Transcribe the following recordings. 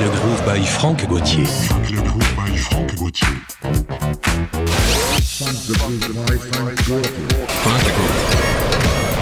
le groove by Franck Gauthier. Le groove by Franck Gauthier. Franck Gauthier.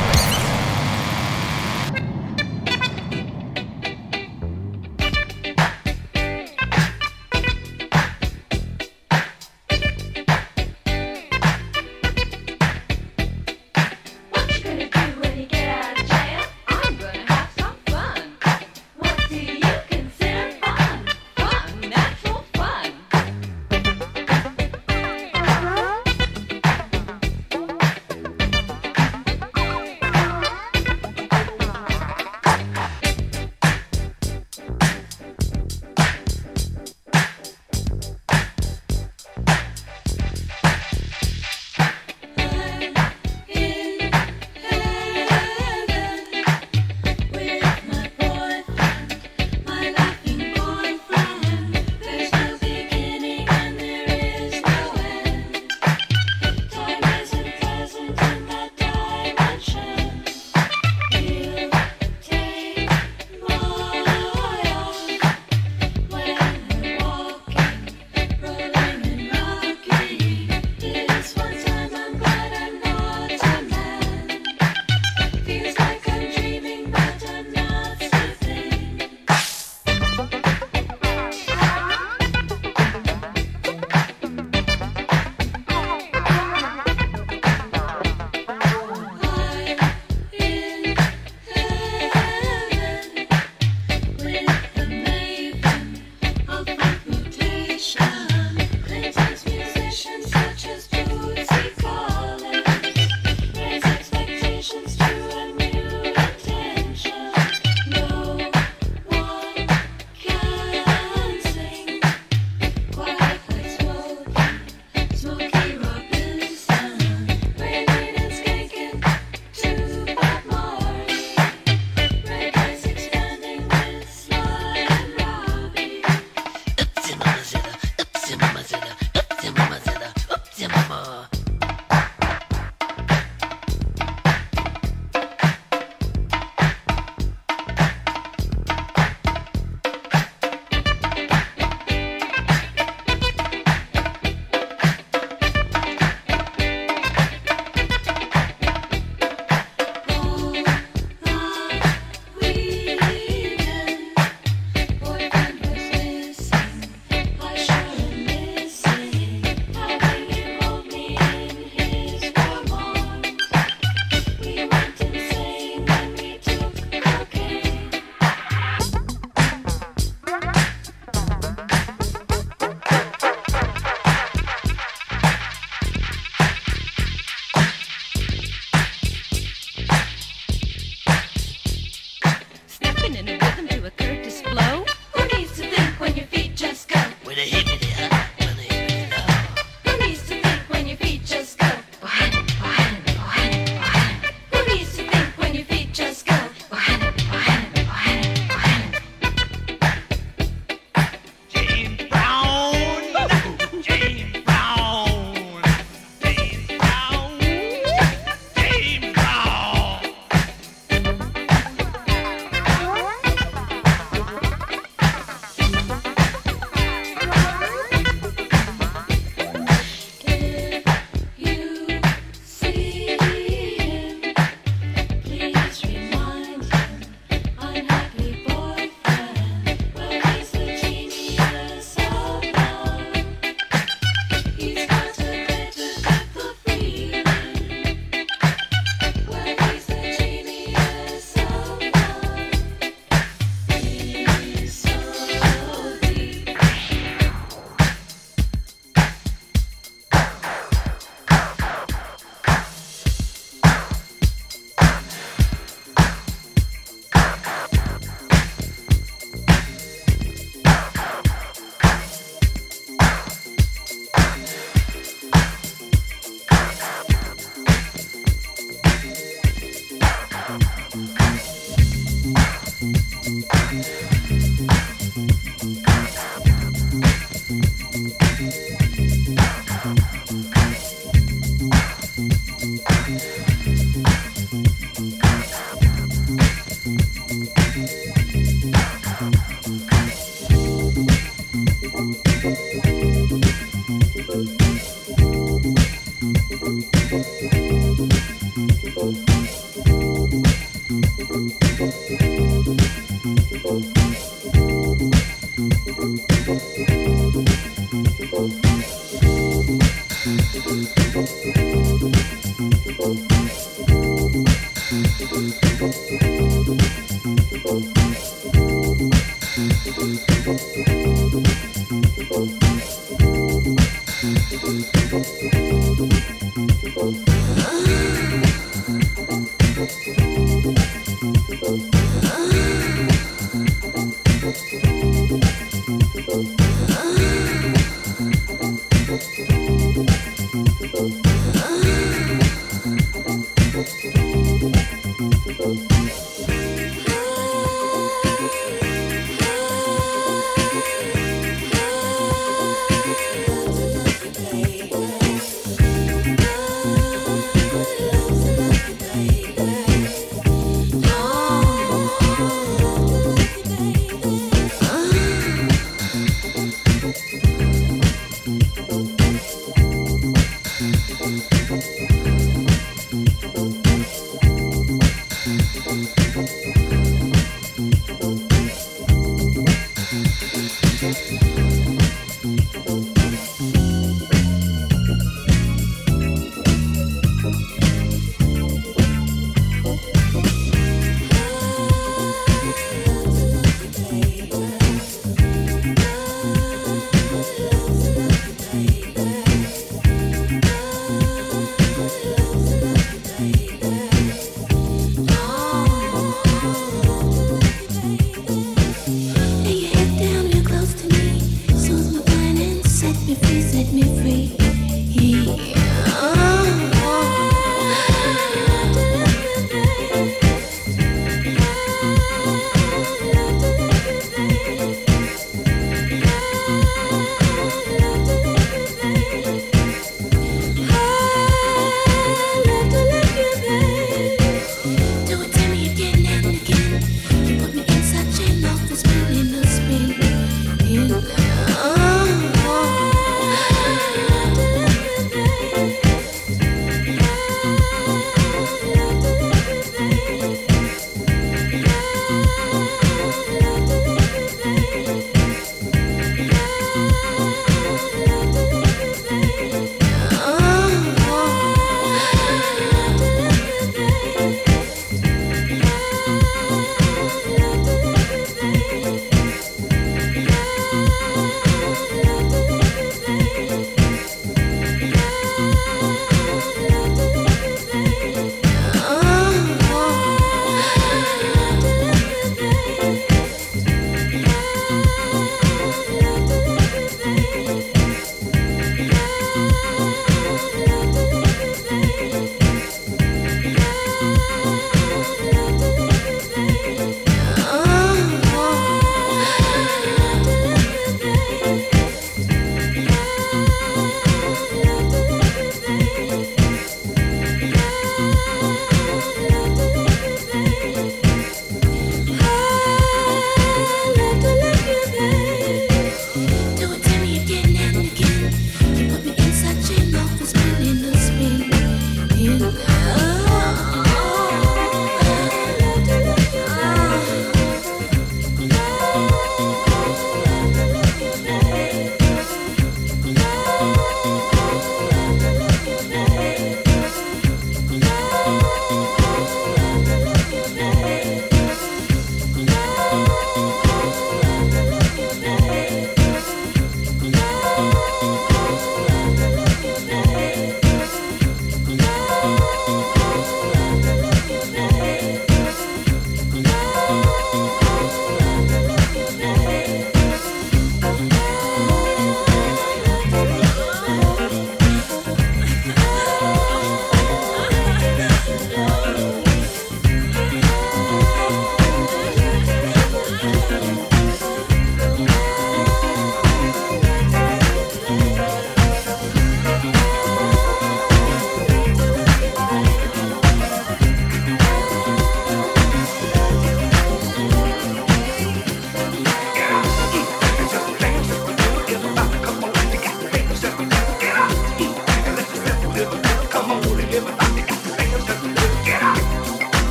Thank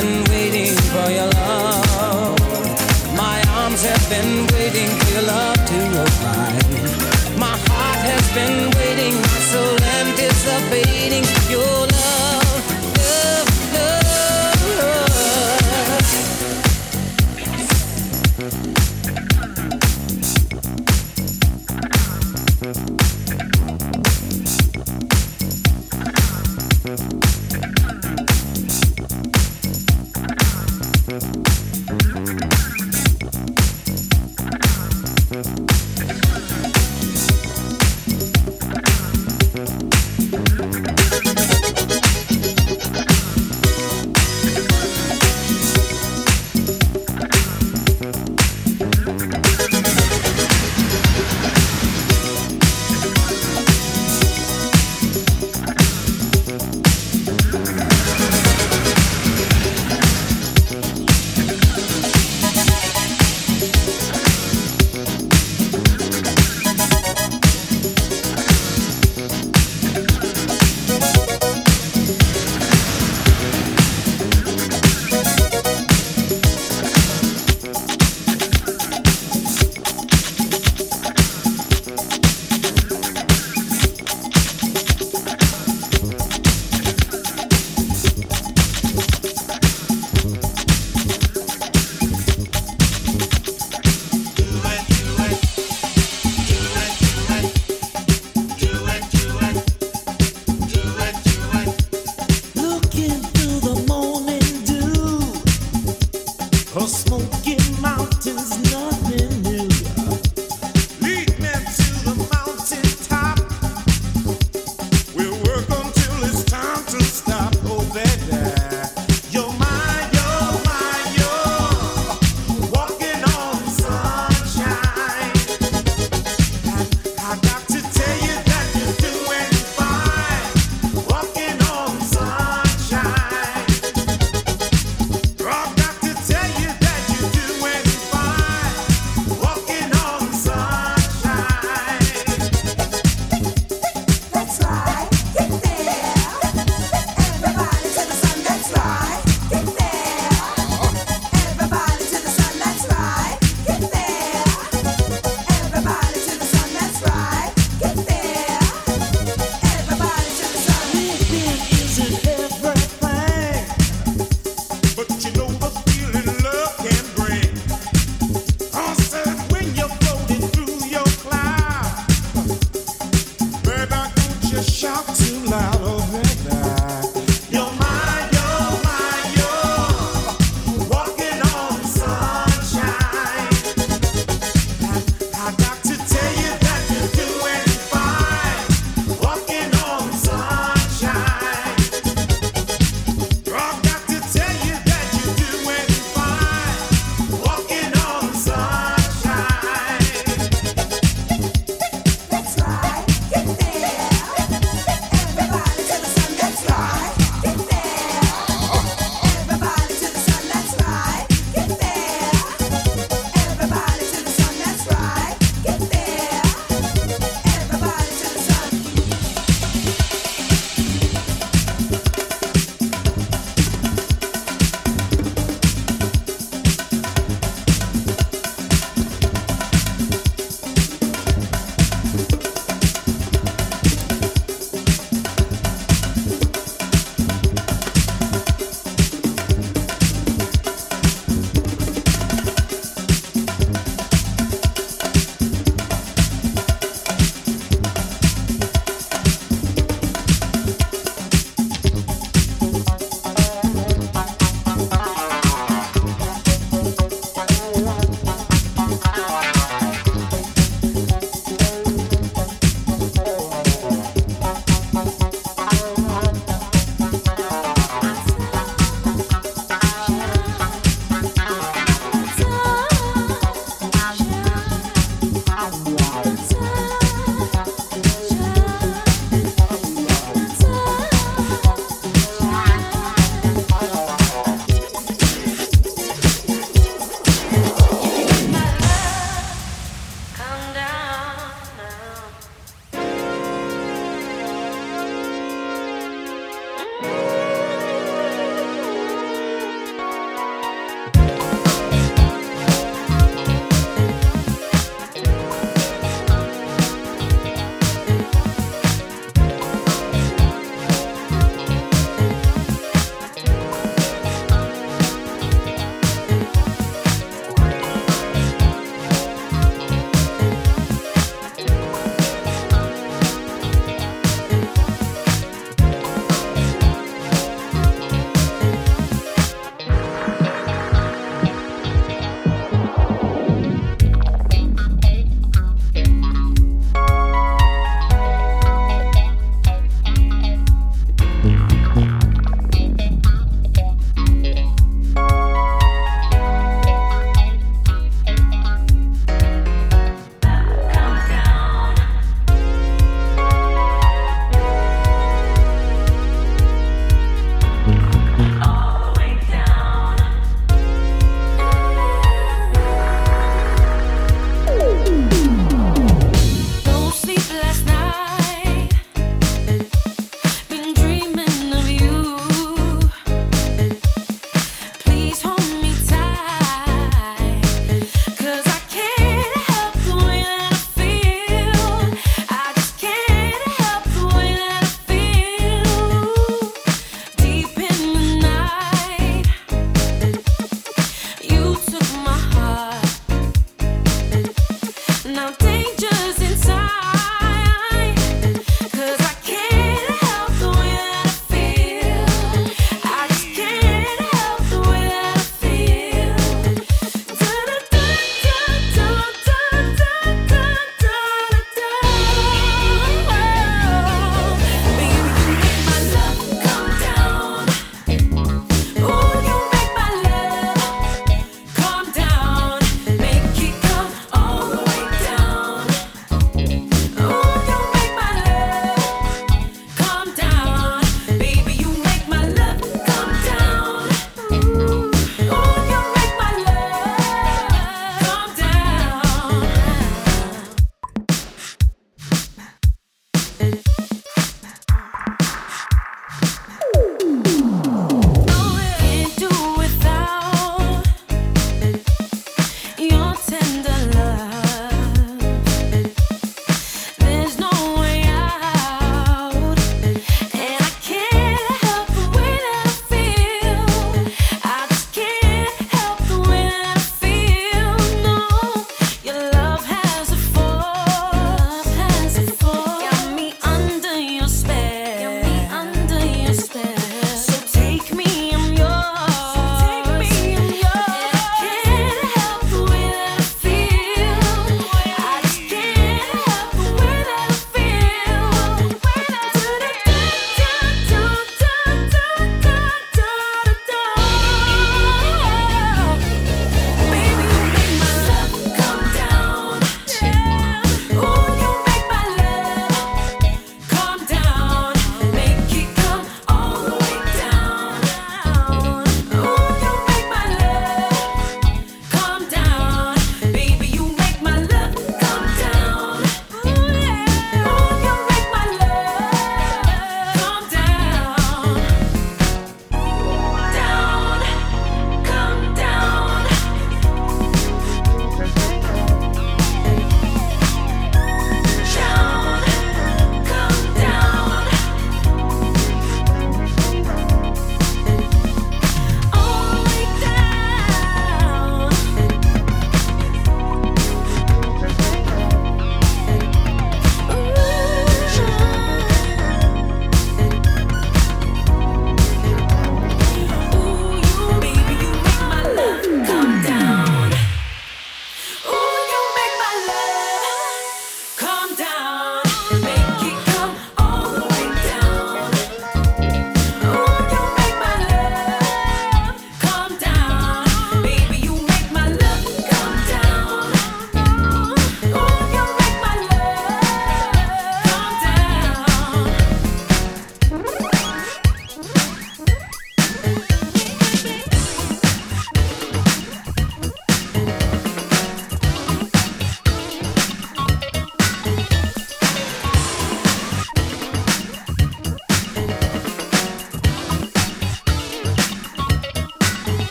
been waiting for your love. My arms have been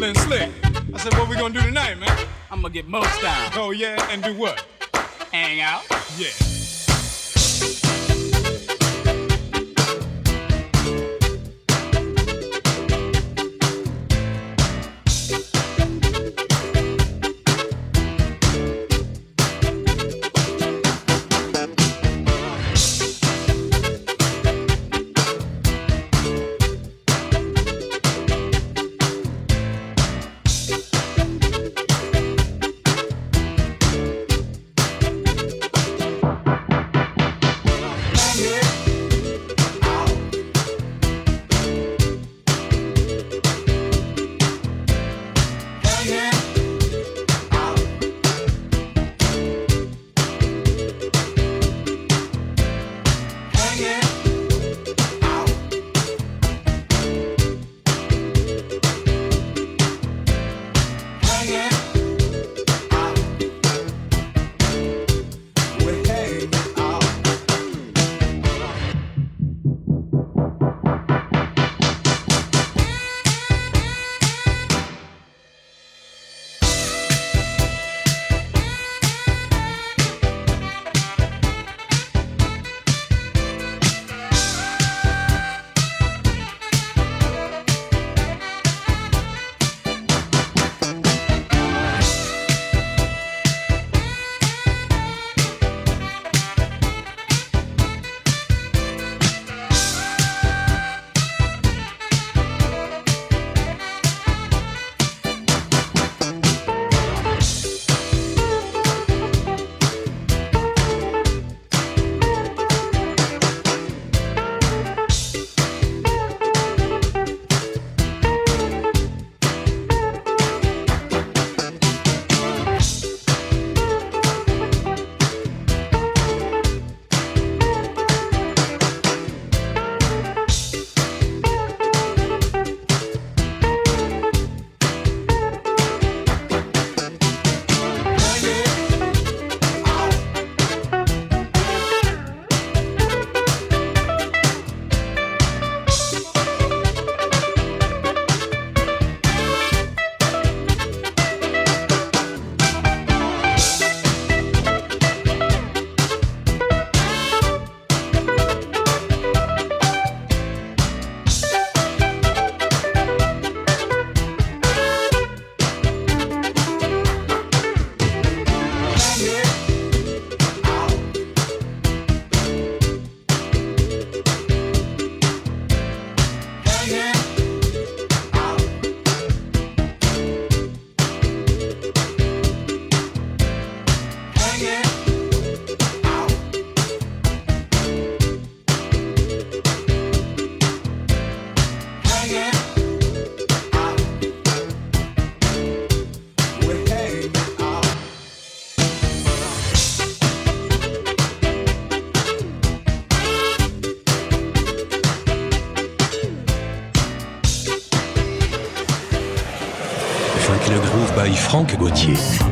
feeling slick. I said, what we gonna do tonight, man? I'm gonna get most down. Oh yeah, and do what? Hang out. Yeah. 过去。